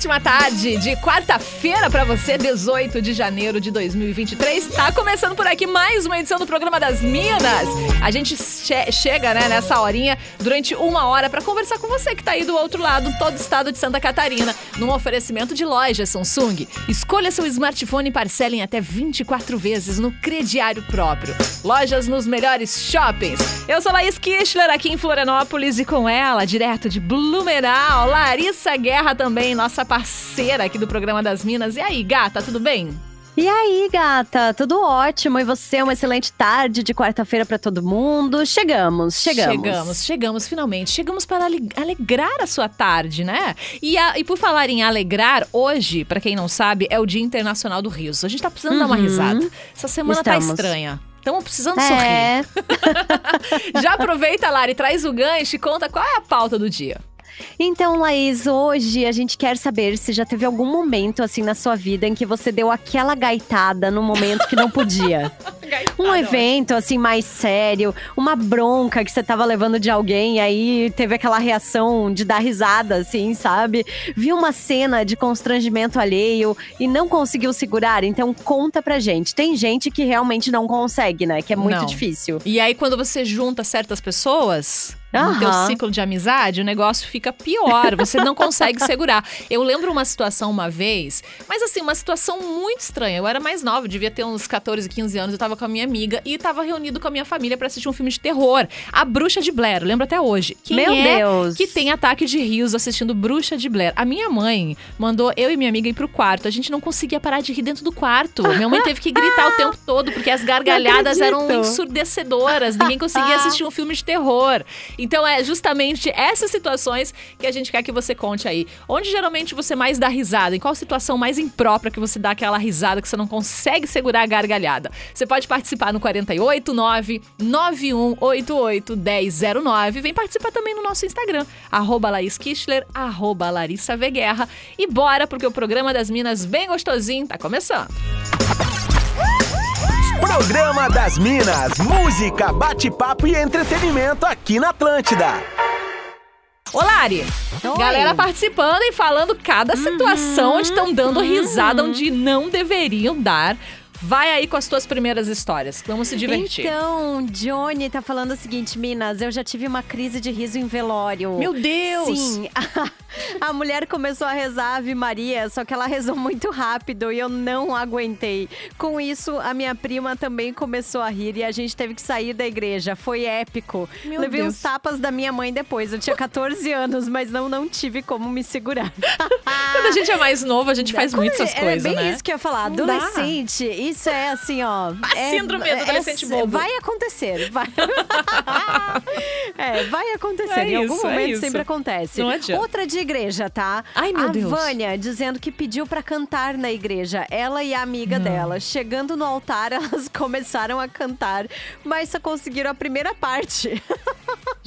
Ótima tarde de quarta-feira para você, 18 de janeiro de 2023. Tá começando por aqui mais uma edição do programa das Minas. A gente che chega, né, nessa horinha durante uma hora para conversar com você que tá aí do outro lado, todo o estado de Santa Catarina, num oferecimento de loja Samsung. Escolha seu smartphone e parcele em até 24 vezes no crediário próprio. Lojas nos melhores shoppings. Eu sou Laís Kischler, aqui em Florianópolis, e com ela, direto de Blumenau, Larissa Guerra também, nossa parceira aqui do programa das Minas. E aí, gata, tudo bem? E aí, gata? Tudo ótimo. E você, uma excelente tarde de quarta-feira para todo mundo. Chegamos, chegamos. Chegamos, chegamos finalmente. Chegamos para alegrar a sua tarde, né? E, a, e por falar em alegrar, hoje, para quem não sabe, é o Dia Internacional do Riso. A gente tá precisando Uhum. dar uma risada. Essa semana Estamos. tá estranha. Estamos precisando É. sorrir. Já aproveita, Lari, traz o gancho e conta qual é a pauta do dia. Então, Laís, hoje a gente quer saber se já teve algum momento assim na sua vida em que você deu aquela gaitada no momento que não podia. Um evento assim mais sério, uma bronca que você tava levando de alguém e aí teve aquela reação de dar risada assim, sabe? Viu uma cena de constrangimento alheio e não conseguiu segurar, então conta pra gente. Tem gente que realmente não consegue, né? Que é muito Não. difícil. E aí, quando você junta certas pessoas no teu Aham. ciclo de amizade, o negócio fica pior. Você não consegue segurar. Eu lembro uma situação uma vez, mas assim, uma situação muito estranha. Eu era mais nova, devia ter uns 14, 15 anos. Eu tava com a minha amiga e tava reunido com a minha família pra assistir um filme de terror. A Bruxa de Blair, lembro até hoje. Quem Meu é Deus. que tem ataque de rios assistindo Bruxa de Blair? A minha mãe mandou eu e minha amiga ir pro quarto. A gente não conseguia parar de rir dentro do quarto. Minha mãe teve que gritar o tempo todo, porque as gargalhadas eram ensurdecedoras. Ninguém conseguia assistir um filme de terror. Então é justamente essas situações que a gente quer que você conte aí. Onde geralmente você mais dá risada? Em qual situação mais imprópria que você dá aquela risada que você não consegue segurar a gargalhada? Você pode participar no 489 9188 1009. Vem participar também no nosso Instagram, arroba Laís Kischler, arroba Larissa V. Guerra. E bora, porque o programa das Minas bem gostosinho tá começando. Programa das Minas, música, bate-papo e entretenimento aqui na Atlântida. Ô, Lari, Oi. galera participando e falando cada situação onde estão dando risada uhum. onde não deveriam dar. Vai aí com as tuas primeiras histórias. Vamos se divertir. Então, Johnny tá falando o seguinte, Minas, eu já tive uma crise de riso em velório. Meu Deus! Sim, a, mulher começou a rezar Ave Maria, só que ela rezou muito rápido e eu não aguentei. Com isso, a minha prima também começou a rir e a gente teve que sair da igreja. Foi épico. Meu Levei Deus. uns tapas da minha mãe depois. Eu tinha 14 anos, mas não, não tive como me segurar. Quando a gente é mais novo, a gente faz muito essas é coisas, bem né? isso que eu ia falar. Não dá. Isso é assim, ó. A é- síndrome do adolescente bobo. Vai acontecer, vai. é, vai acontecer. É em algum isso, é momento sempre acontece. Não adianta. Outra de igreja, tá? Ai, meu a Deus. Vânia dizendo que pediu pra cantar na igreja. Ela e a amiga dela. Chegando no altar, elas começaram a cantar, mas só conseguiram a primeira parte.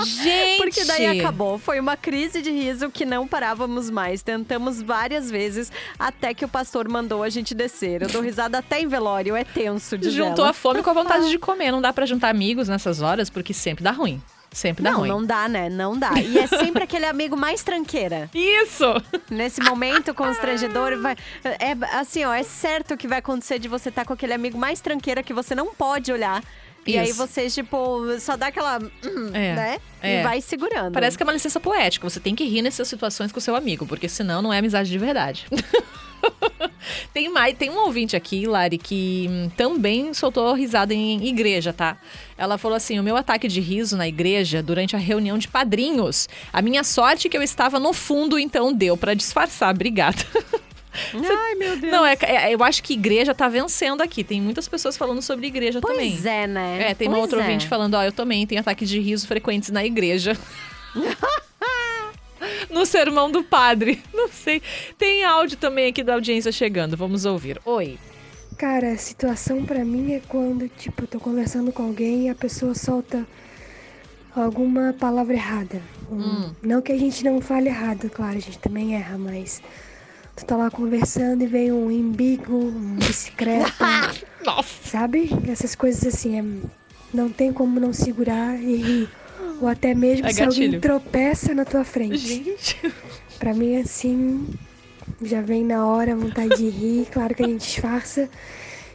Gente! Porque daí acabou. Foi uma crise de riso que não parávamos mais. Tentamos várias vezes até que o pastor mandou a gente descer. Eu dou risada até em velório, é tenso, diz Juntou a fome com a vontade de comer. Não dá pra juntar amigos nessas horas, porque sempre dá ruim. Sempre dá Não, ruim. não dá, né? Não dá. E é sempre aquele amigo mais tranqueira. Isso! Nesse momento constrangedor, vai. É assim, ó, é certo que vai acontecer de você estar com aquele amigo mais tranqueira que você não pode olhar. E aí você, tipo, só dá aquela. hum, É, né? é. E vai segurando. Parece que é uma licença poética. Você tem que rir nessas situações com o seu amigo, porque senão não é amizade de verdade. tem mais, tem um ouvinte aqui, Lari, que hum, também soltou risada em igreja, tá? Ela falou assim: o meu ataque de riso na igreja durante a reunião de padrinhos. A minha sorte é que eu estava no fundo, então deu pra disfarçar. Obrigada. Ai, meu Deus. Não, é, é- eu acho que igreja tá vencendo aqui. Tem muitas pessoas falando sobre igreja Pois também. é, né? É, tem uma Pois outra é. ouvinte falando, ó, eu também tenho ataques de riso frequentes na igreja. no sermão do padre. Não sei. Tem áudio também aqui da audiência chegando. Vamos ouvir. Oi. Cara, a situação pra mim é quando, tipo, eu tô conversando com alguém e a pessoa solta alguma palavra errada. Um- Não que a gente não fale errado, claro, a gente também erra, mas tu tá lá conversando e vem um embigo, uma bicicleta, Nossa. sabe? Essas coisas assim, é- não tem como não segurar e rir. Ou até mesmo É se alguém gatilho. tropeça na tua frente. Gente. Pra mim, assim, já vem na hora a vontade de rir. Claro que a gente disfarça.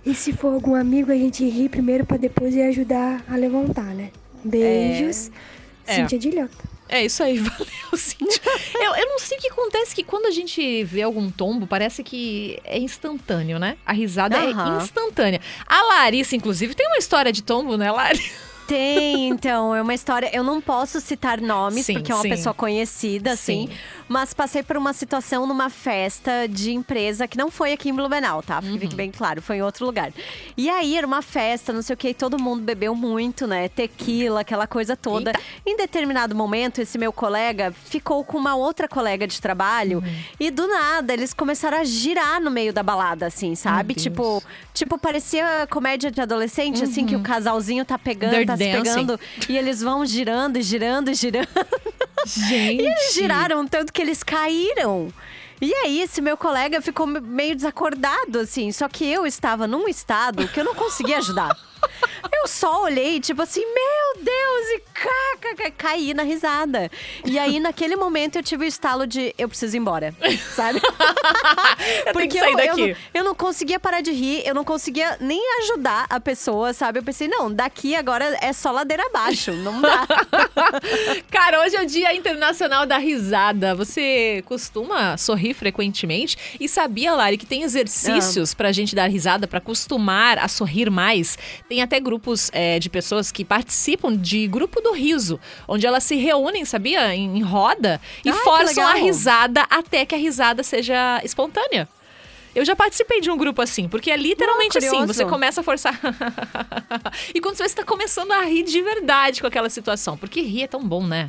E se for algum amigo, a gente ri primeiro pra depois ir ajudar a levantar, né? Beijos. É. Cíntia Dilhota. É isso aí, valeu, Cintia. eu, eu não sei o que acontece, que quando a gente vê algum tombo, parece que é instantâneo, né? A risada Aham. é instantânea. A Larissa, inclusive, tem uma história de tombo, né, Lari? Tem, então, é uma história. Eu não posso citar nomes, Sim, porque é uma sim. pessoa conhecida, assim. Sim. Mas passei por uma situação numa festa de empresa que não foi aqui em Blumenau, tá? Uhum. Fique bem claro, foi em outro lugar. E aí era uma festa, não sei o que, todo mundo bebeu muito, né? Tequila, aquela coisa toda. Eita. Em determinado momento, esse meu colega ficou com uma outra colega de trabalho Uhum. e do nada eles começaram a girar no meio da balada, assim, sabe? Tipo, tipo, parecia comédia de adolescente, assim, que o casalzinho tá pegando, Dirty tá Dancing. pegando. E eles vão girando, girando, girando. Gente. Eles giraram tanto que eles caíram. E aí, esse meu colega ficou me- meio desacordado, assim. Só que eu estava num estado que eu não conseguia ajudar. Eu só olhei, tipo assim, meu Deus, e cá, cá, caí na risada. E aí, naquele momento, eu tive o estalo de eu preciso ir embora, sabe? Eu tenho que sair eu. Eu, não, eu não conseguia parar de rir, eu não conseguia nem ajudar a pessoa, sabe? Eu pensei, não, daqui agora é só ladeira abaixo, não dá. Cara, hoje é o Dia Internacional da Risada. Você costuma sorrir frequentemente? E sabia, Lari, que tem exercícios pra gente dar risada, pra acostumar a sorrir mais? Tem até grupos é, de pessoas que participam de grupo do riso, onde elas se reúnem, sabia? Em, em roda e Ai, forçam a risada até que a risada seja espontânea. Eu já participei de um grupo assim, porque é literalmente Ah, assim, você começa a forçar. e quando você está começando a rir de verdade com aquela situação, porque rir é tão bom, né?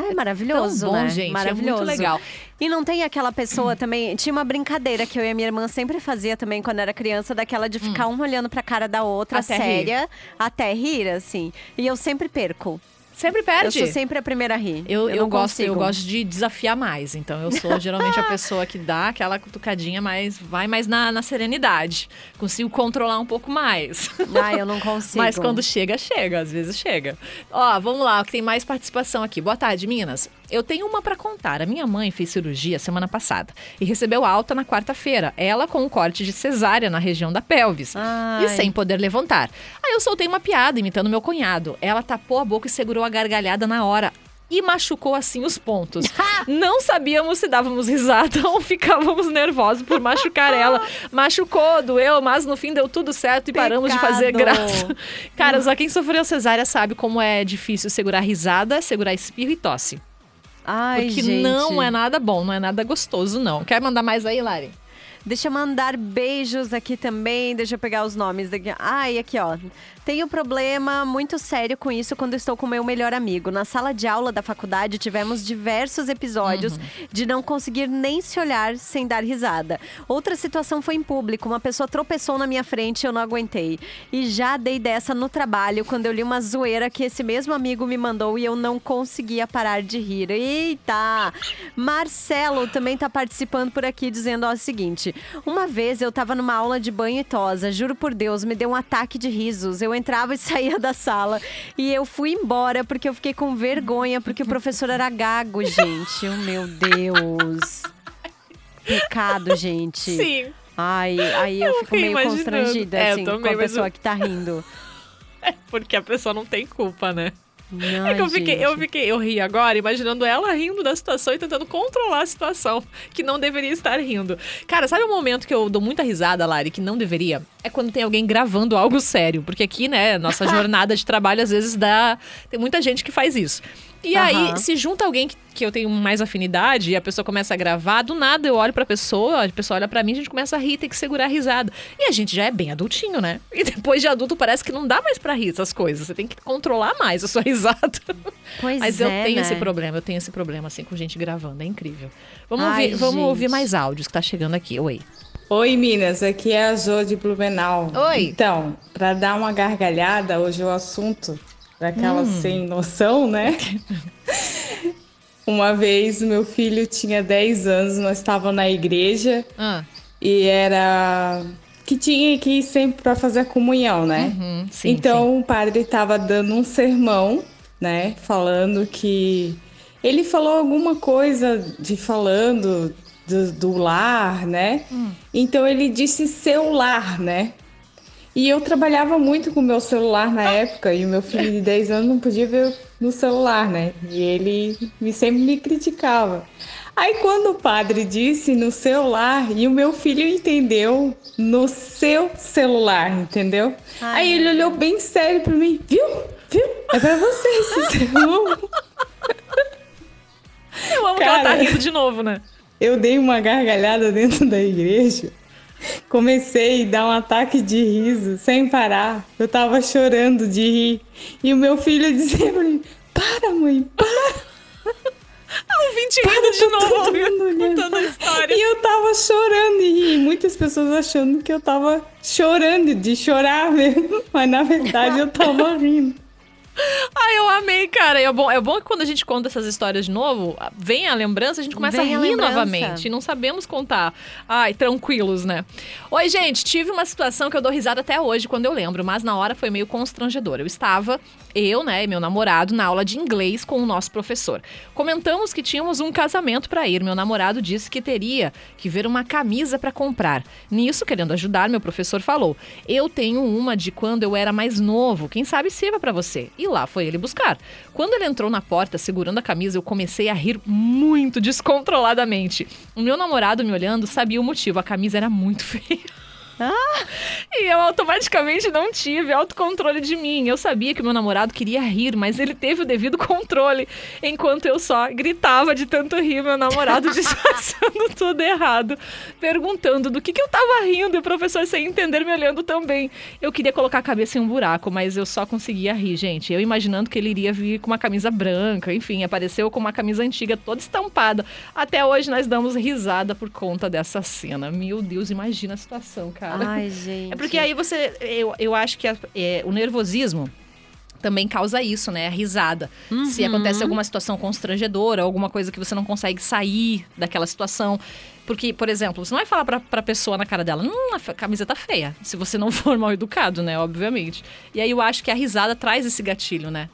Ai, maravilhoso, tão bom, né? gente, é Maravilhoso. muito legal. E não tem aquela pessoa também. Tinha uma brincadeira que eu e a minha irmã sempre fazia também quando era criança, daquela de ficar uma olhando pra cara da outra, Hum. Até séria, até rir, assim. E eu sempre perco. Sempre Eu perde. sou sempre a primeira a rir. Eu, eu, não gosto, eu gosto de desafiar mais. Então, eu sou geralmente a pessoa que dá aquela cutucadinha, mas vai mais na, na serenidade. Consigo controlar um pouco mais. Ah, eu não consigo. Mas quando chega, chega. Às vezes chega. Ó, vamos lá, que tem mais participação aqui. Boa tarde, Minas. Eu tenho uma pra contar. A minha mãe fez cirurgia semana passada e recebeu alta na quarta-feira. Ela com um corte de cesárea na região da pelvis. Ai. E sem poder levantar. Aí eu soltei uma piada imitando meu cunhado. Ela tapou a boca e segurou a gargalhada na hora. E machucou assim os pontos. Não sabíamos se dávamos risada ou ficávamos nervosos por machucar ela. Machucou, doeu, mas no fim deu tudo certo e paramos de fazer Pecado. graça. Cara, só quem sofreu cesárea sabe como é difícil segurar risada, segurar espirro e tosse. Ai, Porque gente. não é nada bom, não é nada gostoso, não. Quer mandar mais aí, Lari? Deixa eu mandar beijos aqui também. Deixa eu pegar os nomes daqui. Ai, aqui, ó. Tenho problema muito sério com isso quando estou com meu melhor amigo. Na sala de aula da faculdade tivemos diversos episódios de não conseguir nem se olhar sem dar risada. Outra situação foi em público. Uma pessoa tropeçou na minha frente e eu não aguentei. E já dei dessa no trabalho quando eu li uma zoeira que esse mesmo amigo me mandou e eu não conseguia parar de rir. Eita! Marcelo também tá participando por aqui dizendo ó, o seguinte: Uma vez eu tava numa aula de banho e tosa, juro por Deus, me deu um ataque de risos. Eu entrava e saía da sala e eu fui embora porque eu fiquei com vergonha porque o professor era gago, gente. Oh, meu Deus. Pecado, gente. Sim. Ai, aí eu, Eu fico meio imaginando. constrangida, É, assim, com a pessoa eu- que tá rindo. Porque a pessoa não tem culpa, né? Ai, é que eu fiquei, eu fiquei, eu ri agora, imaginando ela rindo da situação e tentando controlar a situação, que não deveria estar rindo. Cara, sabe um momento que eu dou muita risada, Lari, que não deveria? É quando tem alguém gravando algo sério. Porque aqui, né, nossa jornada de trabalho às vezes dá. Tem muita gente que faz isso. E Aham. aí, se junta alguém que, que eu tenho mais afinidade e a pessoa começa a gravar, do nada eu olho pra pessoa, a pessoa olha pra mim, a gente começa a rir, tem que segurar a risada. E a gente já é bem adultinho, né? E depois de adulto parece que não dá mais pra rir essas coisas. Você tem que controlar mais a sua risada. Pois Mas eu é, tenho né? esse problema, eu tenho esse problema assim com gente gravando, é incrível. Vamos, Ai, ouvir, vamos ouvir mais áudios que tá chegando aqui. Oi. Oi, Minas, aqui é a Jo de Blumenau. Oi. Então, para dar uma gargalhada, hoje o assunto daquela Hum. sem noção, né? uma vez meu filho tinha 10 anos, nós estávamos na igreja Ah, e era que tinha que ir sempre para fazer a comunhão, né? uhum, sim, então o padre estava dando um sermão, né? Falando que ele falou alguma coisa de falando do, do lar, né? Hum. Então ele disse celular, né? E eu trabalhava muito com o meu celular na época e o meu filho de 10 anos não podia ver no celular, né? E ele me, sempre me criticava. Aí quando o padre disse no celular e o meu filho entendeu no seu celular, entendeu? Ai, Aí ele olhou bem sério pra mim, viu? Viu? É pra você esse sim. Eu amo que ela tá Cara. rindo de novo, né? Eu dei uma gargalhada dentro da igreja. Comecei a dar um ataque de riso sem parar. Eu tava chorando de rir. E o meu filho dizia pra mim: Para, mãe, para. O Vinte rindo de novo, contando a história. E eu tava chorando rir. Muitas pessoas achando que eu tava chorando, de chorar mesmo. Mas na verdade eu tava rindo. Ai, eu amei, cara. É bom, é bom que quando a gente conta essas histórias de novo, vem a lembrança, a gente começa Vem a a rir lembrança. novamente. E não sabemos contar. Ai, tranquilos, né? Oi, gente, tive uma situação que eu dou risada até hoje quando eu lembro, mas na hora foi meio constrangedor. Eu estava, eu, né, e meu namorado, na aula de inglês com o nosso professor. Comentamos que tínhamos um casamento para ir. Meu namorado disse que teria que ver uma camisa para comprar. Nisso, querendo ajudar, meu professor falou: Eu tenho uma de quando eu era mais novo. Quem sabe sirva para você. E lá foi ele buscar. Quando ele entrou na porta segurando a camisa, eu comecei a rir muito descontroladamente. O meu namorado me olhando sabia o motivo. A camisa era muito feia. E eu automaticamente não tive autocontrole de mim. Eu sabia que meu namorado queria rir, mas ele teve o devido controle, enquanto eu só gritava de tanto rir, meu namorado disfarçando tudo errado, perguntando do que, que eu tava rindo e o professor sem entender me olhando também. Eu queria colocar a cabeça em um buraco, mas eu só conseguia rir, gente. Eu imaginando que ele iria vir com uma camisa branca, enfim, apareceu com uma camisa antiga toda estampada. Até hoje nós damos risada por conta dessa cena. Meu Deus, imagina a situação, cara. Ai, gente. É porque aí você. Eu, eu acho que a- é, o nervosismo também causa isso, né? A risada. Se Uhum. acontece alguma situação constrangedora, alguma coisa que você não consegue sair daquela situação. Porque, por exemplo, você não vai falar pra, pra pessoa na cara dela, hum, a camisa tá feia. Se você não for mal educado, né? Obviamente. E aí eu acho que a risada traz esse gatilho, né?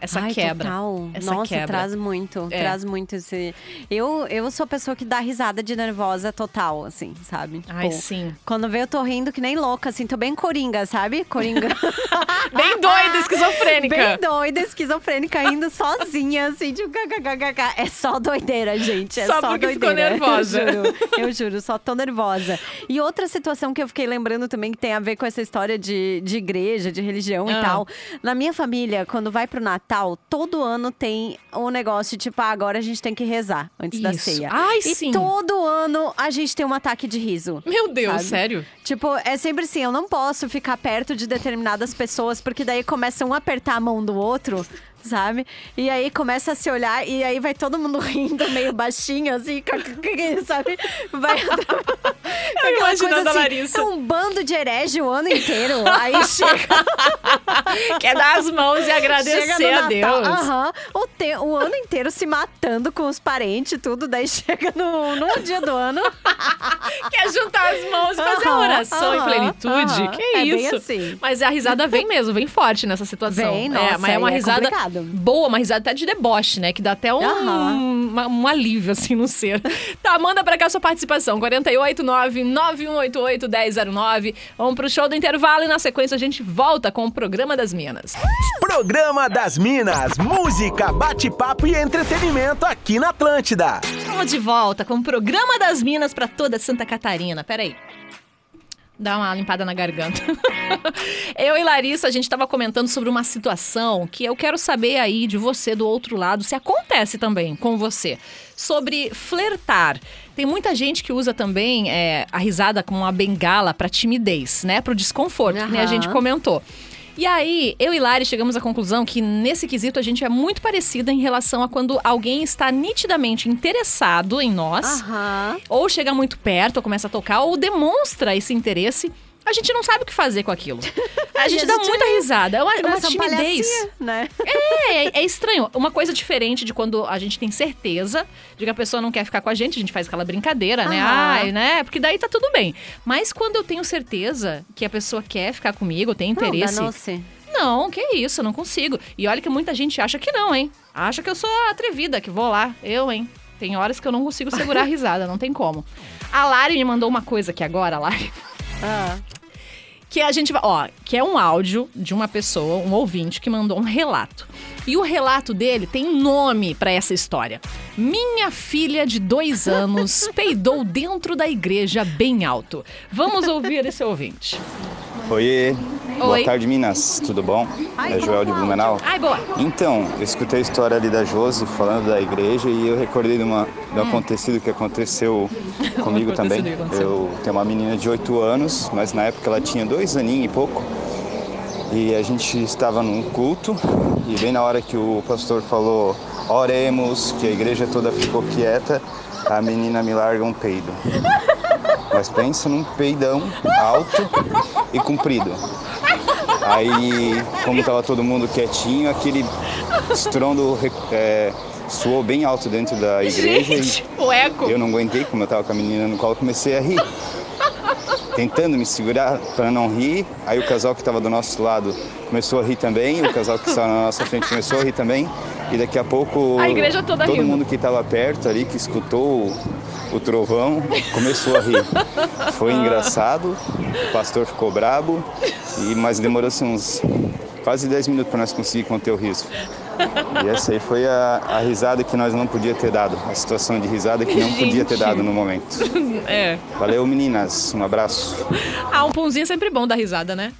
Essa Ai, quebra. Total. Essa Nossa, quebra. traz muito, É. traz muito esse. Eu, eu sou a pessoa que dá risada de nervosa total, assim, sabe? Ai, Tipo, sim. Quando vê, eu tô rindo que nem louca, assim, tô bem coringa, sabe? Coringa. Bem doida, esquizofrênica. bem doida, esquizofrênica, indo sozinha, assim, tipo, kkkk. É só doideira, gente. É Só só, porque ficou doideira. nervosa. Eu juro, eu juro, só tô nervosa. E outra situação que eu fiquei lembrando também, que tem a ver com essa história de, de igreja, de religião Ah. e tal. Na minha família, quando vai pro Natal, todo ano tem um negócio de, tipo, ah, agora a gente tem que rezar antes da Isso. ceia. Ai, e sim. todo ano a gente tem um ataque de riso. Meu Deus, Sabe? sério? Tipo, é sempre assim, eu não posso ficar perto de determinadas pessoas, porque daí começa um a apertar a mão do outro, sabe? E aí começa a se olhar, e aí vai todo mundo rindo meio baixinho, assim, sabe? Vai. Aquela imaginando coisa a assim, Larissa. É um bando de herege o ano inteiro. Aí chega. Quer dar as mãos e agradecer a Deus. aham, o, te- o ano inteiro se matando com os parentes e tudo. Daí chega no, no dia do ano. Quer juntar as mãos e fazer a Aham, oração em aham, plenitude? aham. Que É isso? assim. Mas a risada vem mesmo, vem forte nessa situação. Vem, é, nossa, mas é uma aí é risada boa, uma risada até de deboche, né? Que dá até um, um alívio, assim, no ser. tá, manda pra cá sua participação. 489-9188-1009. Vamos pro show do intervalo e na sequência a gente volta com o Programa das Minas. Programa das Minas, música, bate-papo e entretenimento aqui na Atlântida. Estamos de volta com o Programa das Minas pra toda Santa Catarina. Peraí. Dá uma limpada na garganta. eu e Larissa, a gente estava comentando sobre uma situação que eu quero saber aí de você do outro lado, se acontece também com você. Sobre flertar. Tem muita gente que usa também é, a risada como uma bengala para timidez, né? Para o desconforto, que nem a gente comentou. E aí, eu e Lari chegamos à conclusão que nesse quesito a gente é muito parecida em relação a quando alguém está nitidamente interessado em nós, Aham. ou chega muito perto, ou começa a tocar, ou demonstra esse interesse. A gente não sabe o que fazer com aquilo. A gente dá muita risada. É uma, é uma timidez. né? É, é, é estranho. Uma coisa diferente de quando a gente tem certeza de que a pessoa não quer ficar com a gente, a gente faz aquela brincadeira, né? Aham. Ai, né? Porque daí tá tudo bem. Mas quando eu tenho certeza que a pessoa quer ficar comigo, tem interesse. Não. Não, que isso, eu não consigo. E olha que muita gente acha que não, hein? Acha que eu sou atrevida, que vou lá. Eu, hein? Tem horas que eu não consigo segurar a risada, não tem como. A Lari me mandou uma coisa aqui agora, Lari. Ah. Que a gente vai. Ó, que é um áudio de uma pessoa, um ouvinte, que mandou um relato. E o relato dele tem nome pra essa história. Minha filha de dois anos peidou dentro da igreja bem alto. Vamos ouvir esse ouvinte. Oiê, Oi. boa tarde Minas, tudo bom? É Joel de Blumenau. Ai, boa. Então, eu escutei a história ali da Josi falando da igreja e eu recordei de, uma, de Hum. um acontecido que aconteceu comigo também. acontecido. Eu tenho uma menina de 8 anos, mas na época ela tinha dois aninhos e pouco. E a gente estava num culto e bem na hora que o pastor falou oremos, que a igreja toda ficou quieta, a menina me larga um peido. Mas pensa num peidão alto e comprido. Aí, como tava todo mundo quietinho, aquele estrondo é, soou bem alto dentro da igreja Gente, o eco. e eu não aguentei, como eu tava com a menina no colo, comecei a rir. Tentando me segurar para não rir, aí o casal que estava do nosso lado começou a rir também, o casal que estava na nossa frente começou a rir também, e daqui a pouco A igreja toda todo rindo. mundo que estava perto ali, que escutou o, o trovão, começou a rir. Foi engraçado, o pastor ficou brabo, e, mas demorou-se uns quase 10 minutos para nós conseguir conter o riso. E essa aí foi a, a risada que nós não podia ter dado, a situação de risada que não podia ter Gente. dado no momento. É. Valeu, meninas. Um abraço. Ah, um punzinho é sempre bom dar risada, né?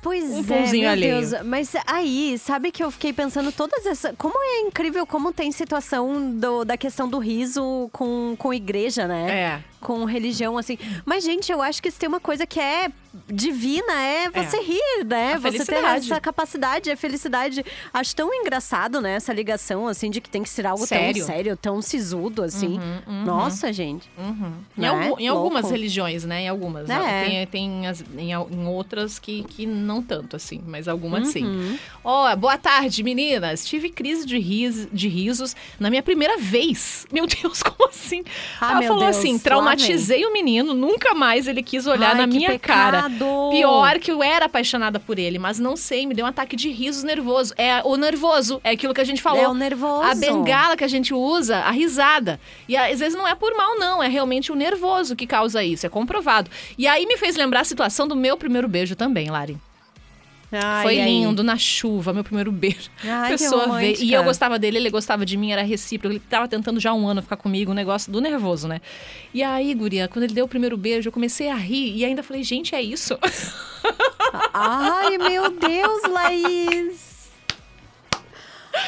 Pois Um é, pãozinho meu alheio. Deus. Mas aí, sabe que eu fiquei pensando todas essas. Como é incrível como tem situação do- da questão do riso com, com igreja, né? É. Com religião, assim. Mas, gente, eu acho que se tem uma coisa que é divina, é você rir, né? A você ter essa capacidade, a felicidade. Acho tão engraçado, né? Essa ligação, assim, de que tem que ser algo Sério? tão sério, tão sisudo, assim. uhum. Nossa, gente. Uhum. Em, Né? algu- em algumas religiões, né? Em algumas. É. Tem, tem as- em, em outras que, que não tanto, assim, mas algumas sim. Uhum. Ó, boa tarde, meninas. Tive crise de, ris, de risos na minha primeira vez. Meu Deus, como assim? Ah, Ela falou Deus, assim: lá traumatizei o menino, nunca mais ele quis olhar Ai, na minha cara. pecado. Pior que eu era apaixonada por ele, mas não sei, me deu um ataque de risos nervoso. É o nervoso, é aquilo que a gente falou. É o nervoso. A bengala que a gente usa, a risada. E às vezes não é por mal, não. É realmente o nervoso que causa isso. É comprovado. E aí me fez lembrar a situação do meu primeiro beijo também, Lari. Ai, Foi ai. lindo, na chuva, meu primeiro beijo. Ai, pessoa veio. E eu gostava dele, ele gostava de mim, era recíproco. Ele tava tentando já há um ano ficar comigo, um negócio do nervoso, né? E aí, guria, quando ele deu o primeiro beijo, eu comecei a rir e ainda falei, gente, é isso? Ai, meu Deus, Laís!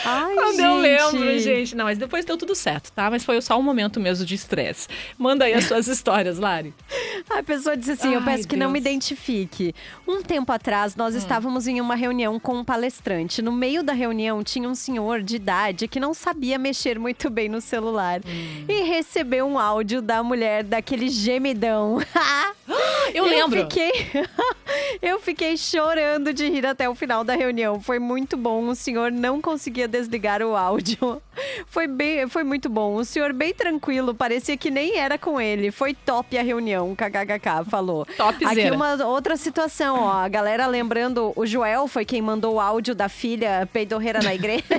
Ai, Quando gente. eu lembro, gente. Não, mas depois deu tudo certo, tá? Mas foi só um momento mesmo de estresse. Manda aí as suas histórias, Lari. A pessoa disse assim: Eu Ai, peço que não me Deus. Hum. identifique. Um tempo atrás, nós estávamos em uma reunião com um palestrante. No meio da reunião, tinha um senhor de idade que não sabia mexer muito bem no celular Hum. e recebeu um áudio da mulher daquele gemidão. Eu lembro. fiquei, eu fiquei chorando de rir até o final da reunião. Foi muito bom. O senhor não conseguia desligar o áudio. Foi bem, foi muito bom. O senhor bem tranquilo, parecia que nem era com ele. Foi top a reunião, kkkk, falou. Topzera. Aqui uma outra situação, ó. A galera lembrando, o Joel foi quem mandou o áudio da filha peidorreira na igreja.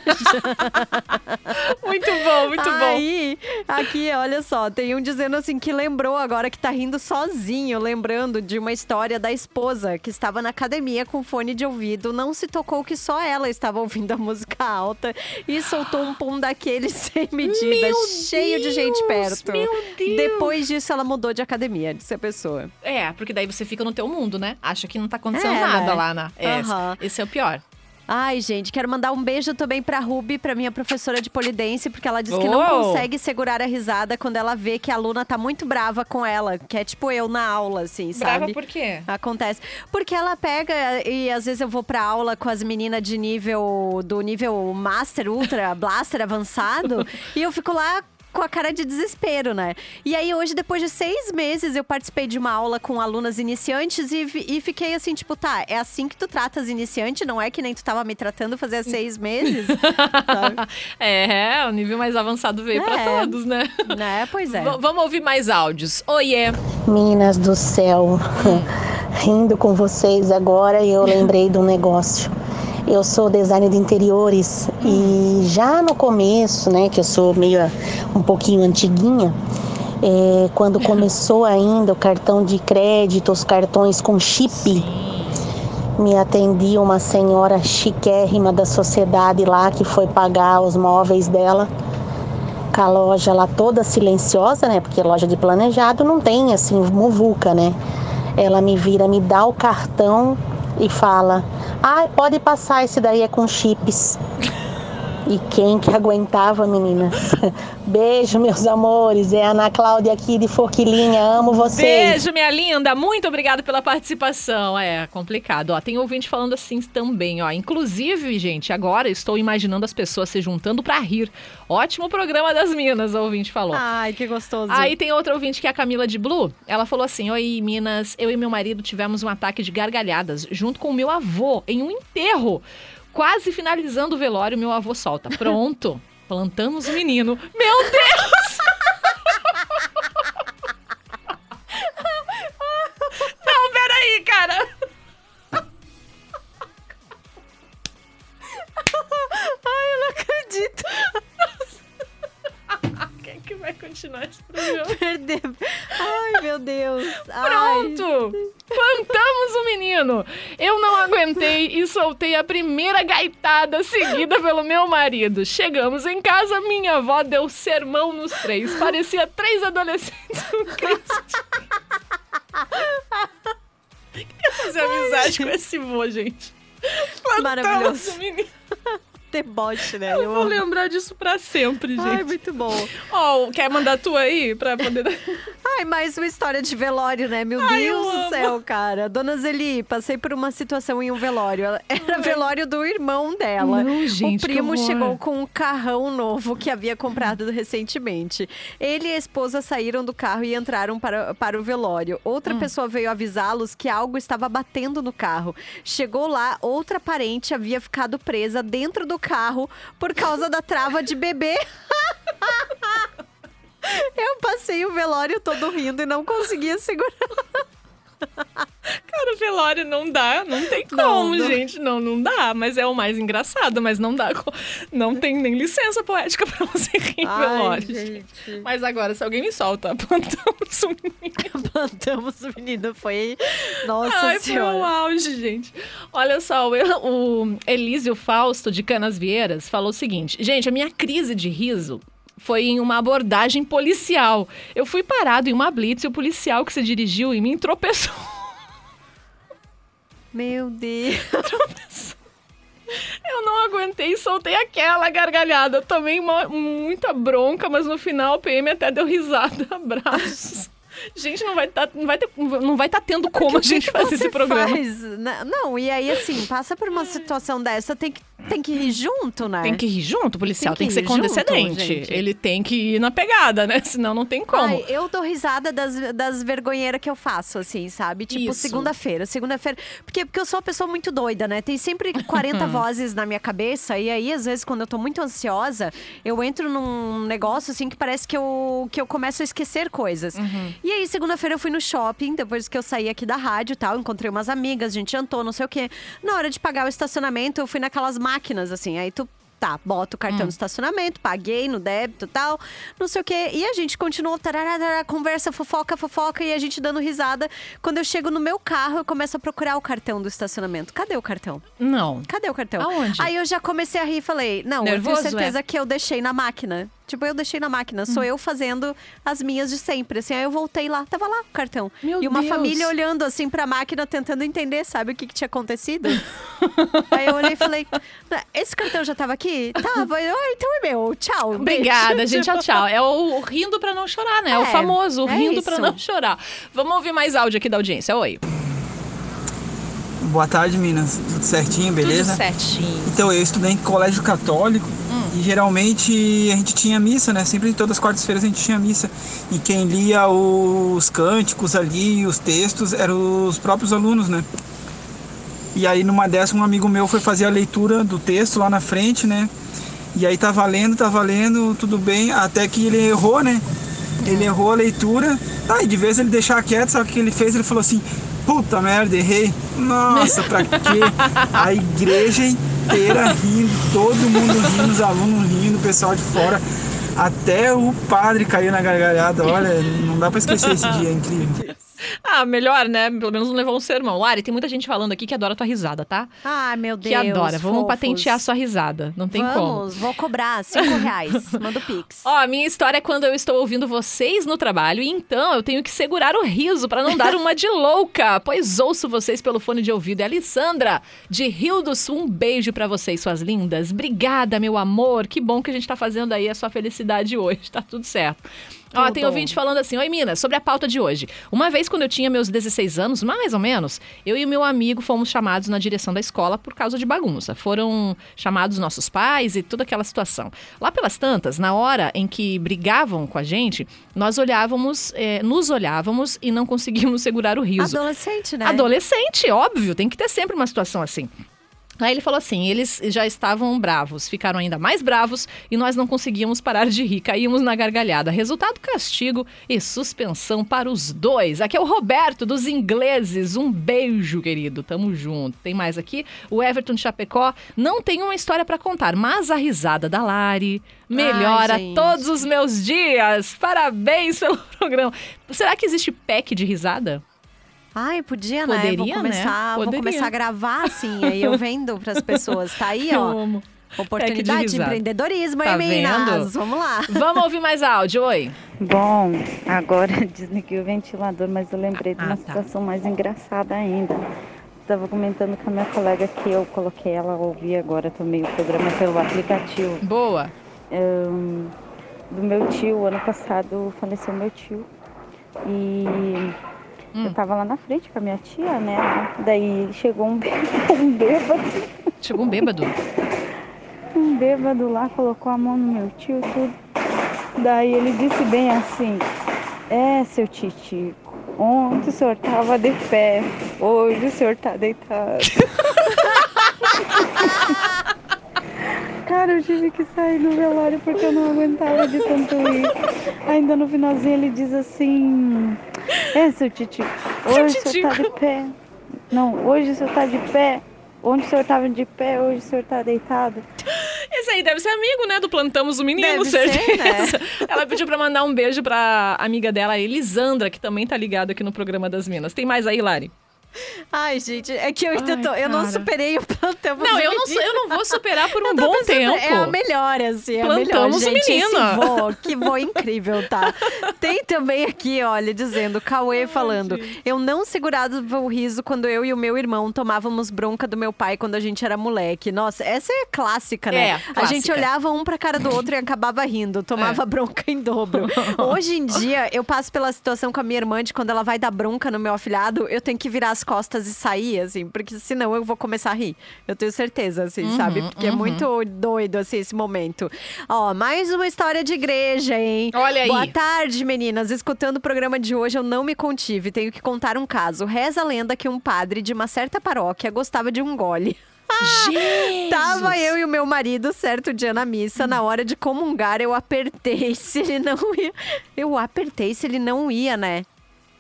Muito bom, muito bom. Aí, aqui, olha só, tem um dizendo assim que lembrou agora que tá rindo sozinho, lembrando de uma história da esposa que estava na academia com fone de ouvido, não se tocou que só ela estava ouvindo a música alta e soltou um pum daquele sem medida, Meu cheio de gente Deus, perto. meu Deus. Depois disso, ela mudou de academia, disse a pessoa. É, porque daí você fica no teu mundo, né? Acha que não tá acontecendo É, nada né? lá na. É, Aham. Esse é o pior. Ai, gente, quero mandar um beijo também pra Ruby, pra minha professora de polidense, porque ela diz que não consegue segurar a risada quando ela vê que a aluna tá muito brava com ela, que é tipo eu na aula, assim, Brava sabe? por quê? Acontece. Porque ela pega e às vezes eu vou pra aula com as meninas de nível do nível Master, Ultra, Blaster avançado, e eu fico lá com a cara de desespero, né? E aí hoje, depois de seis meses, eu participei de uma aula com alunas iniciantes e, e fiquei assim, tipo, tá, é assim que tu trata as iniciantes, não é que nem tu tava me tratando fazia seis meses? Sabe? É, o nível mais avançado veio pra É. todos, né? né? Pois é. V- vamos ouvir mais áudios. Oiê. Meninas do céu, rindo com vocês agora, eu lembrei de um negócio. Eu sou designer de interiores e já no começo, né, que eu sou meio um pouquinho antiguinha, é, quando começou ainda o cartão de crédito, os cartões com chip, me atendia uma senhora chiquérrima da sociedade lá que foi pagar os móveis dela com a loja lá toda silenciosa, né? Porque loja de planejado não tem assim muvuca, né? Ela me vira, me dá o cartão e fala: "Ah, pode passar, esse daí é com chips". E quem que aguentava, meninas? Beijo, meus amores. É a Ana Cláudia aqui de Forquilinha. Amo vocês. Beijo, minha linda. Muito obrigada pela participação. É complicado. Ó, tem ouvinte falando assim também, ó. Inclusive, gente, agora estou imaginando as pessoas se juntando pra rir. Ótimo programa das Minas, o ouvinte falou. Ai, que gostoso. Aí tem outra ouvinte que é a Camila de Blue. Ela falou assim: Oi, Minas, eu e meu marido tivemos um ataque de gargalhadas junto com o meu avô em um enterro. Quase finalizando o velório, meu avô solta. Pronto, plantamos o menino. Meu Deus! Continuar esse programa? Ai, meu Deus. Ai. Pronto! Plantamos o menino! Eu não aguentei e soltei a primeira gaitada seguida pelo meu marido. Chegamos em casa, minha avó deu sermão nos três. Parecia três adolescentes com crise de... Quer fazer amizade com esse vô, gente? Plantamos Maravilhoso. o menino. Deboche, né? Eu vou lembrar disso pra sempre, gente. Ai, muito bom. Ó, quer mandar tu aí pra poder... Ai, mais uma história de velório, né? Meu Ai, eu Deus do céu, cara. Dona Zeli, passei por uma situação em um velório. Era velório do irmão dela. Não, gente, o primo chegou com um carrão novo que havia comprado recentemente. Ele e a esposa saíram do carro e entraram para, para o velório. Hum. Outra pessoa veio avisá-los que algo estava batendo no carro. Chegou lá, outra parente havia ficado presa dentro do carro por causa da trava de bebê. Eu passei o velório todo rindo e não conseguia segurar. Cara, velório não dá, não tem como, Não, gente. Não, não dá. Mas é o mais engraçado, mas não dá. Não tem nem licença poética pra você rir velório. gente. Mas agora, se alguém me solta, plantamos um menino. Plantamos o menino, foi. Nossa Ai, foi senhora. o auge, gente. Olha só, o, o Elísio Fausto de Canas Vieiras falou o seguinte: gente, a minha crise de riso. Foi em uma abordagem policial. Eu fui parado em uma blitz e o policial que se dirigiu em mim tropeçou. Meu Deus. Eu não aguentei e soltei aquela gargalhada. Tomei uma- muita bronca, mas no final o PM até deu risada. Abraços. Gente, não vai estar não vai ter, não vai tá tendo como a gente fazer esse programa. faz? Não, e aí assim, passa por uma situação dessa, tem que, tem que rir junto, né? Tem que rir junto, o policial Tem tem que que, ser junto, condescendente. gente. Ele tem que ir na pegada, né? Senão não tem como. Ai, eu dou risada das, das vergonheiras que eu faço, assim, sabe? Tipo, segunda-feira. Segunda-feira. Porque, porque eu sou uma pessoa muito doida, né? Tem sempre 40 vozes na minha cabeça. E aí, às vezes, quando eu tô muito ansiosa, eu entro num negócio, assim, que parece que eu, que eu começo a esquecer coisas. Uhum. E aí, segunda-feira, eu fui no shopping, depois que eu saí aqui da rádio e tal. Encontrei umas amigas, a gente jantou, não sei o quê. Na hora de pagar o estacionamento, eu fui naquelas máquinas, assim. Aí tu Tá, boto o cartão Hum. no estacionamento, paguei no débito e tal, não sei o quê. E a gente continuou, tarará, tarará, conversa, fofoca, fofoca, e a gente dando risada. Quando eu chego no meu carro, eu começo a procurar o cartão do estacionamento. Cadê o cartão? Não. Cadê o cartão? Aonde? Aí eu já comecei a rir e falei, não, Nervoso, eu tenho certeza é? que eu deixei na máquina. Tipo, eu deixei na máquina. Hum. Sou eu fazendo as minhas de sempre. Assim, aí eu voltei lá, tava lá o cartão. Meu e uma Deus. família olhando assim pra máquina, tentando entender, sabe, o que, que tinha acontecido. aí eu olhei e falei, esse cartão já tava aqui? Tava. Ah, então é meu. Tchau. beijo." Obrigada, gente. Tchau, tchau. É o, o rindo pra não chorar, né? É, o É, famoso o é rindo pra isso. não chorar. Vamos ouvir mais áudio aqui da audiência. Oi. Boa tarde, Minas. Tudo certinho, beleza? Tudo certinho. Então, eu estudei em colégio católico e geralmente a gente tinha missa, né? Sempre todas as quartas-feiras a gente tinha missa. E quem lia os cânticos ali, os textos, eram os próprios alunos, né? E aí numa dessas um amigo meu foi fazer a leitura do texto lá na frente, né? E aí tava lendo, tava lendo, tudo bem, até que ele errou, né? Ele errou a leitura. Tá, e de vez ele deixar quieto, sabe o que ele fez? Ele falou assim: Puta merda, errei. Nossa, pra quê? A igreja inteira rindo, todo mundo rindo, os alunos rindo, o pessoal de fora. Até o padre caiu na gargalhada. Olha, não dá pra esquecer esse dia, é incrível. Ah, melhor, né? Pelo menos não levou um sermão. Lari, tem muita gente falando aqui que adora tua risada, tá? Ai, meu Deus. que adora. Vamos fofos. patentear sua risada. Não tem como. Vamos, vou cobrar cinco reais. Manda o Pix. Ó, a minha história é quando eu estou ouvindo vocês no trabalho e então eu tenho que segurar o riso para não dar uma de louca, pois ouço vocês pelo fone de ouvido. É a Alessandra, de Rio do Sul, um beijo para vocês, suas lindas. Obrigada, meu amor. Que bom que a gente tá fazendo aí a sua felicidade hoje. Tá tudo certo. Ó, tem ouvinte falando assim: Oi, Minas, sobre a pauta de hoje. Uma vez, quando eu tinha meus 16 anos, mais ou menos, eu e o meu amigo fomos chamados na direção da escola por causa de bagunça. Foram chamados nossos pais e toda aquela situação. Lá pelas tantas, na hora em que brigavam com a gente, nós olhávamos, eh, nos olhávamos e não conseguíamos segurar o riso. Adolescente, né? Adolescente, óbvio, tem que ter sempre uma situação assim. Aí ele falou assim: eles já estavam bravos, ficaram ainda mais bravos e nós não conseguíamos parar de rir, caímos na gargalhada. Resultado: castigo e suspensão para os dois. Aqui é o Roberto dos ingleses. Um beijo, querido. Tamo junto. Tem mais aqui? O Everton de Chapecó não tem uma história para contar, mas a risada da Lari melhora gente. todos os meus dias. Parabéns pelo programa. Será que existe pack de risada? Ai, podia, né? Poderia, Vou né? começar, vou Poderia. começar a gravar, assim, aí eu vendo pras pessoas. Tá aí, ó. Eu amo. Oportunidade Pack de de, empreendedorismo, Tá hein, meninas? vendo? Vamos lá. Vamos ouvir mais áudio, oi. Bom, agora desliguei o ventilador, mas eu lembrei de Ah, uma tá. situação mais engraçada ainda. Estava comentando com a minha colega que eu coloquei ela a ouvir agora também o programa pelo aplicativo. Boa. Ahn, do meu tio, ano passado faleceu meu tio. E Hum. eu tava lá na frente com a minha tia, né? Daí chegou um, bê- um bêbado. Chegou um bêbado. Um bêbado lá colocou a mão no meu tio e tudo. Daí ele disse bem assim: É, seu Titico, ontem o senhor tava de pé, hoje o senhor tá deitado. Cara, eu tive que sair do velório porque eu não aguentava de tanto rir. Ainda no finalzinho ele diz assim: É, seu Titico, hoje o senhor tá de pé. Não, hoje o senhor tá de pé. Onde o senhor tava de pé, hoje o senhor tá deitado. Esse aí deve ser amigo, né? Do Plantamos o Menino, Deve ser, certeza. Ela pediu pra mandar um beijo pra amiga dela, Elisandra, que também tá ligada aqui no programa das Minas. Tem mais aí, Lari? Ai, gente, é que eu Ai, tô, eu não superei o plantamos Não, eu não, eu não vou superar por um bom pensando, tempo. É a melhor, assim, é a melhor, Plantamos o gente. vô, que vô incrível, tá? Tem também aqui, olha, dizendo, Cauê falando, eu não segurava o riso quando eu e o meu irmão tomávamos bronca do meu pai quando a gente era moleque. Nossa, essa é clássica, né? É, A clássica. gente olhava um pra cara do outro e acabava rindo, tomava É. bronca em dobro. Hoje em dia, eu passo pela situação com a minha irmã de quando ela vai dar bronca no meu afilhado, eu tenho que virar as costas e sair, assim, porque senão eu vou começar a rir. Eu tenho certeza, assim, Uhum, sabe? Porque é uhum. muito doido, assim, esse momento. Ó, mais uma história de igreja, hein? Olha aí. Boa tarde, meninas. Escutando o programa de hoje, eu não me contive. Tenho que contar um caso. Reza a lenda que um padre de uma certa paróquia gostava de um gole. Jesus! Tava eu e o meu marido certo dia na missa, na hora de comungar, eu apertei se ele não ia. Eu apertei se ele não ia, né?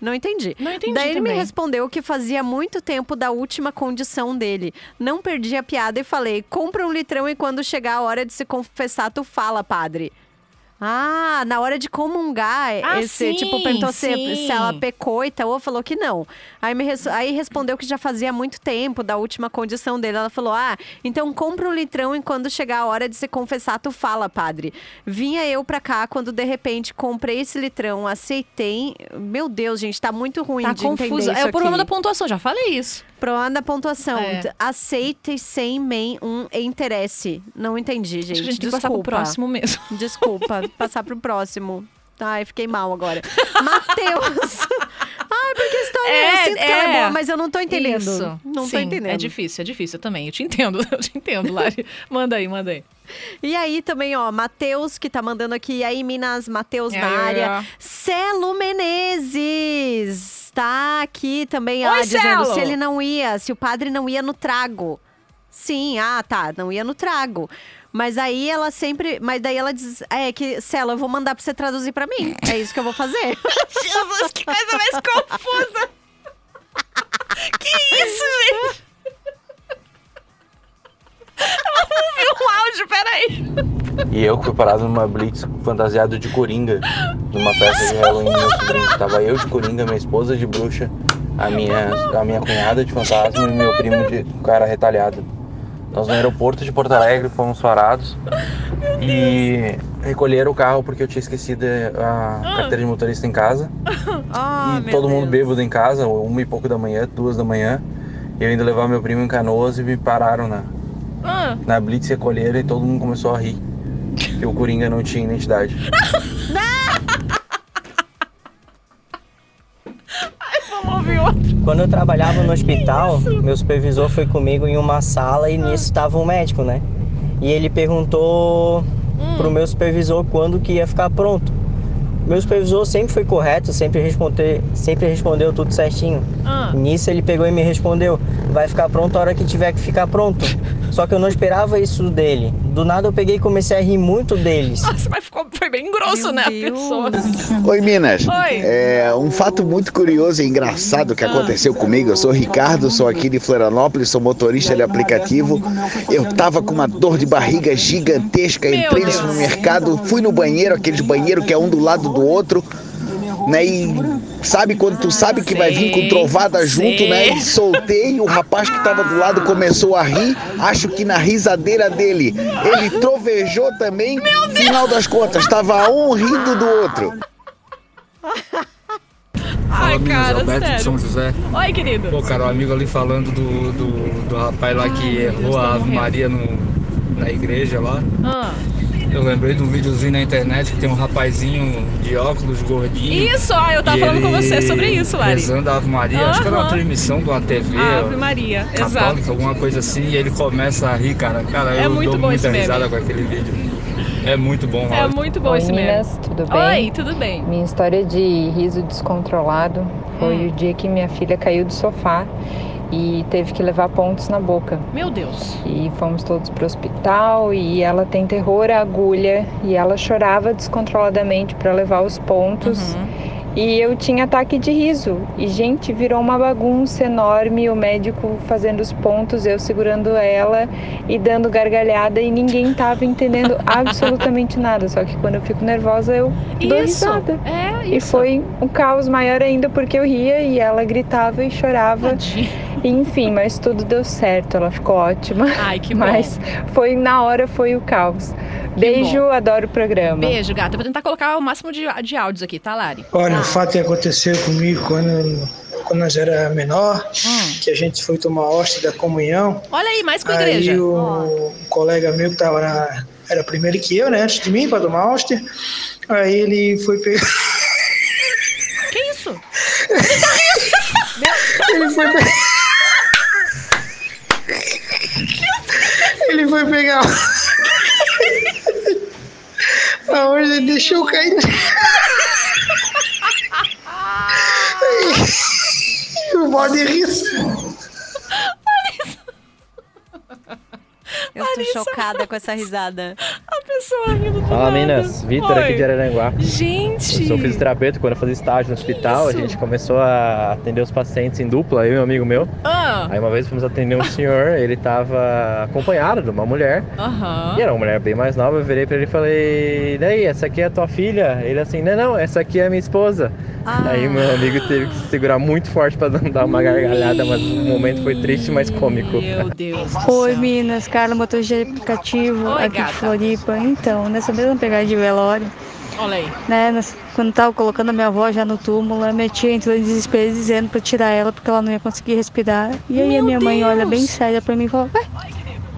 Não entendi. Não entendi Daí ele me também. respondeu que fazia muito tempo da última condição dele. Não perdi a piada e falei: compra um litrão e quando chegar a hora de se confessar, tu fala, padre. Ah, na hora de comungar, Ah, esse sim, tipo perguntou se, sim. se ela pecou e tal, falou que não. Aí, me aí respondeu que já fazia muito tempo da última condição dele. Ela falou: Ah, então compra um litrão e quando chegar a hora de se confessar, tu fala, padre. Vinha eu pra cá quando de repente comprei esse litrão, aceitei. Meu Deus, gente, tá muito ruim Tá de confuso. É o problema da aqui. pontuação, já falei isso. Problema da pontuação. É. Aceite sem men um interesse. Não entendi, gente. Acho que a gente tem que Desculpa. passar pro próximo mesmo. Desculpa, passar pro próximo. Ai, fiquei mal agora. Matheus! Ai, porque a história É, eu sinto que ela é é. boa, mas eu não tô entendendo. Isso. Não tô Sim, entendendo. É difícil, é difícil também. Eu te entendo, eu te entendo, Lari. manda aí, manda aí. E aí também, ó, Matheus, que tá mandando aqui. E aí, Minas, Matheus na É. área. Celo Menezes tá aqui também, ó, Oi, dizendo Celo! se ele não ia, se o padre não ia no trago. Sim, ah, tá, não ia no trago. Mas aí ela sempre. Mas daí ela diz: É que, Celo, eu vou mandar pra você traduzir pra mim. É isso que eu vou fazer. Jesus, que coisa mais confusa! que isso, gente? Eu ouvi um áudio, peraí. E eu que fui parado numa blitz fantasiado de coringa, numa festa de Halloween meu sobrinho. Tava eu de coringa, minha esposa de bruxa, a minha, a minha cunhada de fantasma e meu primo de cara retalhado. Nós no aeroporto de Porto Alegre fomos parados e recolheram o carro porque eu tinha esquecido a carteira de motorista em casa. Ah, e todo mundo bêbado em casa, uma e pouco da manhã, duas da manhã. Eu indo levar meu primo em canoas e me pararam na, Ah, na Blitz recolheram e todo mundo começou a rir. Que o Coringa não tinha identidade. vamos ouvir outro. Quando eu trabalhava no hospital, meu supervisor foi comigo em uma sala e nisso estava um médico, né? E ele perguntou pro meu supervisor quando que ia ficar pronto. Meu supervisor sempre foi correto, sempre, responde, sempre respondeu tudo certinho. Ah. Nisso ele pegou e me respondeu: vai ficar pronto a hora que tiver que ficar pronto. Só que eu não esperava isso dele. Do nada eu peguei e comecei a rir muito deles. Nossa, mas ficou, bem grosso, né, a pessoa. Oi, Minas. Oi. É um fato muito curioso e engraçado que aconteceu comigo. Eu sou Ricardo, sou aqui de Florianópolis, sou motorista de aplicativo. Eu tava com uma dor de barriga gigantesca, entrei no supermercado, fui no banheiro, aqueles banheiros que é um do lado do outro. Né, e sabe quando tu sabe que vai vir com trovada junto, né? E soltei, o rapaz que tava do lado começou a rir, acho que na risadeira dele. Ele trovejou também, final das contas, tava um rindo do outro. Ai, cara, Alberto de sério. São José. Oi, querido. Pô, cara, o amigo ali falando do, do, do rapaz lá que errou a Ave Maria no, na igreja lá. Ah. Eu lembrei de um videozinho na internet que tem um rapazinho de óculos gordinho. Isso, ah, eu tava falando com você sobre isso, Lari. Rezando a Ave Maria, acho que era uma transmissão de uma TV. Ave Maria, católica, exato. alguma coisa assim, e ele começa a rir, cara. Cara, É eu muito dou bom muita risada com aquele vídeo. É muito bom, É Rosa. muito bom Oi, esse meninas, tudo bem? Oi, tudo bem. Minha história de riso descontrolado foi Hum. o dia que minha filha caiu do sofá e teve que levar pontos na boca. Meu Deus. E fomos todos pro hospital e ela tem terror à agulha e ela chorava descontroladamente para levar os pontos. Uhum. E eu tinha ataque de riso. E, gente, virou uma bagunça enorme. O médico fazendo os pontos, eu segurando ela e dando gargalhada. E ninguém tava entendendo absolutamente nada. Só que quando eu fico nervosa, eu dou Isso, risada. é E isso. foi um caos maior ainda porque eu ria e ela gritava e chorava. E, enfim, mas tudo deu certo. Ela ficou ótima. Ai, que bom. Mas foi na hora foi o caos. Beijo, adoro o programa. Beijo, gata. Vou tentar colocar o máximo de, de áudios aqui, tá, Lari? Olha, o fato que aconteceu comigo quando, quando nós era menor, que a gente foi tomar hóstia da comunhão. Olha aí, mais com a aí igreja. o um colega meu que tava na, era primeiro que eu, né, antes de mim, para tomar hóstia. Aí ele foi pegar. Que isso? Ele foi pegar. Ele foi pegar. Aonde ele deixou cair. Eu tô chocada com essa risada. A pessoa rindo do Fala, nada. Minas. Vitor aqui de Araranguá. Gente! Eu sou fisioterapeuta. Quando eu fazia estágio no hospital, a gente começou a atender os pacientes em dupla, eu e um amigo meu. Ah. Aí uma vez fomos atender um senhor, ele tava acompanhado de uma mulher. Aham. E era uma mulher bem mais nova, eu virei pra ele e falei, e daí, essa aqui é a tua filha? Ele assim, não, não, essa aqui é a minha esposa. Aí meu amigo teve que se segurar muito forte pra não dar uma gargalhada, mas o momento foi triste, mas cômico. Meu Deus. Oi, Minas, Carla, motorista de aplicativo, Oi, aqui gata. de Floripa. Então, nessa mesma pegada de velório, Olha aí. né, quando tava colocando a minha avó já no túmulo, a minha tia entrou em desespero dizendo pra tirar ela porque ela não ia conseguir respirar. E aí a minha mãe olha bem séria pra mim e fala, Ué,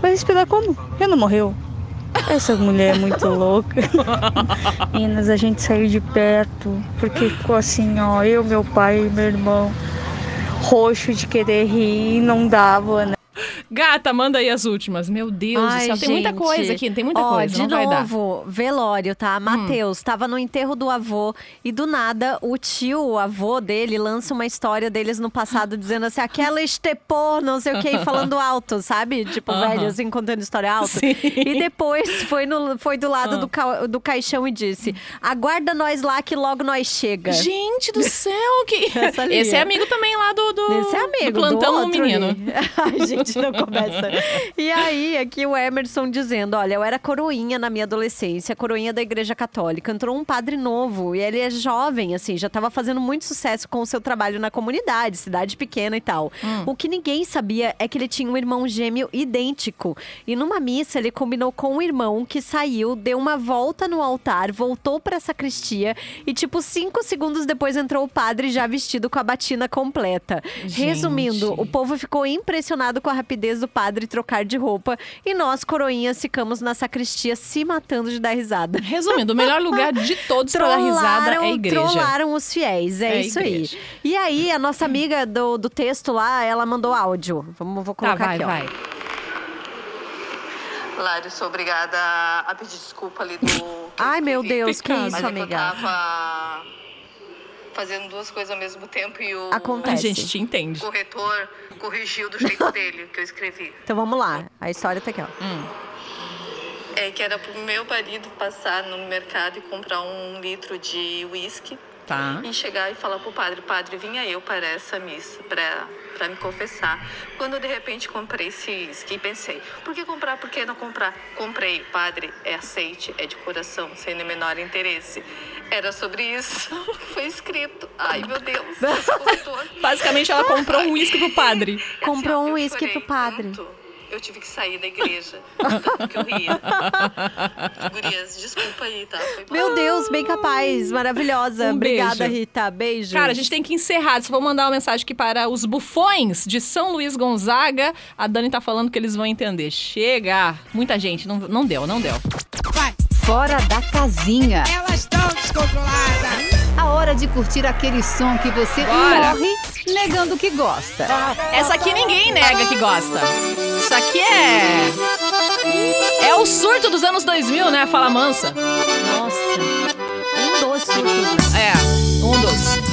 vai respirar como? Ela não morreu. Essa mulher é muito louca. Minas, a gente saiu de perto, porque ficou assim, ó, eu, meu pai e meu irmão, roxo de querer rir, não dava, né? Gata, manda aí as últimas. Meu Deus Ai, do céu. Tem muita gente. coisa aqui, tem muita Ó, coisa. De. Hum. novo, velório, tá? Matheus tava no enterro do avô e do nada o tio, o avô dele, lança uma história deles no passado dizendo assim: aquela estepô, não sei o que, falando alto, sabe? Tipo, Aham. velho, assim, contando história alto. Sim. E depois foi, no, foi do lado Ah. do, ca- do caixão e disse: aguarda nós lá que logo nós chega. Gente do céu, que. Esse é ó. amigo também lá do. do Esse é amigo. do plantão do menino. Ai, gente, não começa. E aí, aqui o Emerson dizendo: olha, eu era coroinha na minha adolescência, coroinha da Igreja Católica. Entrou um padre novo e ele é jovem, assim, já estava fazendo muito sucesso com o seu trabalho na comunidade, cidade pequena e tal. Hum. O que ninguém sabia é que ele tinha um irmão gêmeo idêntico. E numa missa, ele combinou com um irmão que saiu, deu uma volta no altar, voltou pra sacristia e, tipo, cinco segundos depois entrou o padre já vestido com a batina completa. Gente. Resumindo, o povo ficou impressionado com a rapidez do padre trocar de roupa e nós, coroinhas, ficamos na sacristia se matando de dar risada. Resumindo, o melhor lugar de todos pra dar risada é a igreja. Trollaram os fiéis, é, É isso igreja. aí. E aí, a nossa amiga do, do texto lá, ela mandou áudio. Vamos, vou colocar Tá, vai, aqui, ó. vai. Lário, sou obrigada a pedir desculpa ali do. Ai, meu Deus, que isso, é que amiga? Eu tava fazendo duas coisas ao mesmo tempo e o. Acontece. A gente te entende. corretor corrigiu do jeito dele que eu escrevi. Então vamos lá, a história tá aqui, ó. É que era pro meu marido passar no mercado e comprar um litro de uísque. Tá. E chegar e falar pro padre, padre, vinha eu para essa missa, pra, pra me confessar. Quando de repente comprei esse uísque e pensei, por que comprar, por que não comprar? Comprei, padre, é aceite, é de coração, sem o menor interesse. Era sobre isso que foi escrito. Ai, meu Deus. Basicamente, ela comprou um uísque pro padre. Comprou um uísque pro padre. Eu tive que sair da igreja, porque eu ria. Gurias, desculpa aí, tá? Meu Deus, bem capaz, maravilhosa. Um Obrigada, beijo. Rita. Beijo. Cara, a gente tem que encerrar. Só vou mandar uma mensagem aqui para os bufões de São Luís Gonzaga. A Dani tá falando que eles vão entender. Chega! Muita gente, não, não deu, não deu. Fora da casinha. Elas estão descontroladas. A hora de curtir aquele som que você Bora. morre negando que gosta. Essa aqui ninguém nega que gosta. Isso aqui é. É o surto dos anos 2000, né? Fala mansa. Nossa. Um dos surtos. É, um dos.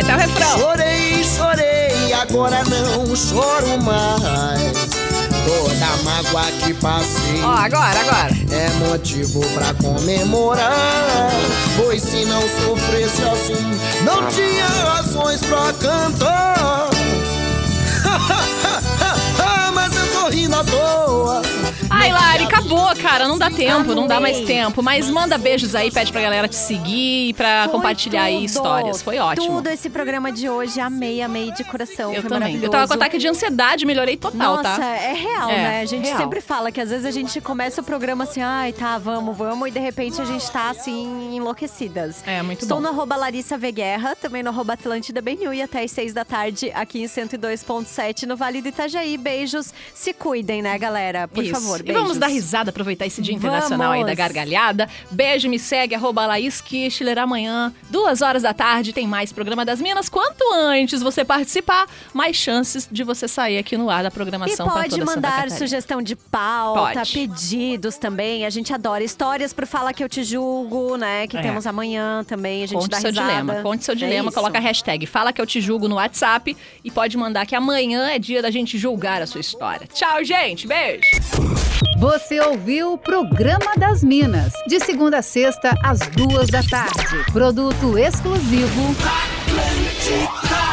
Vai, tá o refrão. Chorei, chorei, agora não choro mais. Toda mágoa que passei. Ó, agora, agora. É motivo pra comemorar. Pois se não sofresse assim, não tinha razões pra cantar. Cara. Não dá tempo, não dá mais tempo. Mas manda beijos aí, pede pra galera te seguir e pra Foi compartilhar aí tudo. histórias. Foi ótimo. Tudo esse programa de hoje, amei, amei de coração. Eu foi também. Eu tava com ataque de ansiedade, melhorei total, Nossa, tá? é real, É, né? A gente real. sempre fala que às vezes a gente começa o programa assim, ai, tá, vamos, vamos, e de repente a gente tá assim, enlouquecidas. É, muito Estou bom. no arroba Larissa V Guerra, também no arroba Atlântida BNU e até às seis da tarde aqui em 102.7 no Vale do Itajaí. Beijos, se cuidem, né, galera? Por Isso. favor, E beijos. vamos dar risada, aproveitar esse dia internacional aí da Vamos. gargalhada. Beijo, me segue, arroba Laís Kichler. Amanhã, duas horas da tarde, tem mais Programa das Minas. Quanto antes você participar, mais chances de você sair aqui no ar da E programação pra pode mandar sugestão de pauta, Pode. pedidos também. A gente adora histórias pro Fala Que Eu Te Julgo, né? Que É. temos amanhã também. A gente Conte dá seu risada. dilema, conte seu É dilema, isso. coloca a hashtag Fala que eu te julgo no WhatsApp e pode mandar que amanhã é dia da gente julgar a sua história. Tchau, gente. Beijo. Você ouviu o Programa das Minas, de segunda a sexta, às duas da tarde. Produto exclusivo. Atlântica.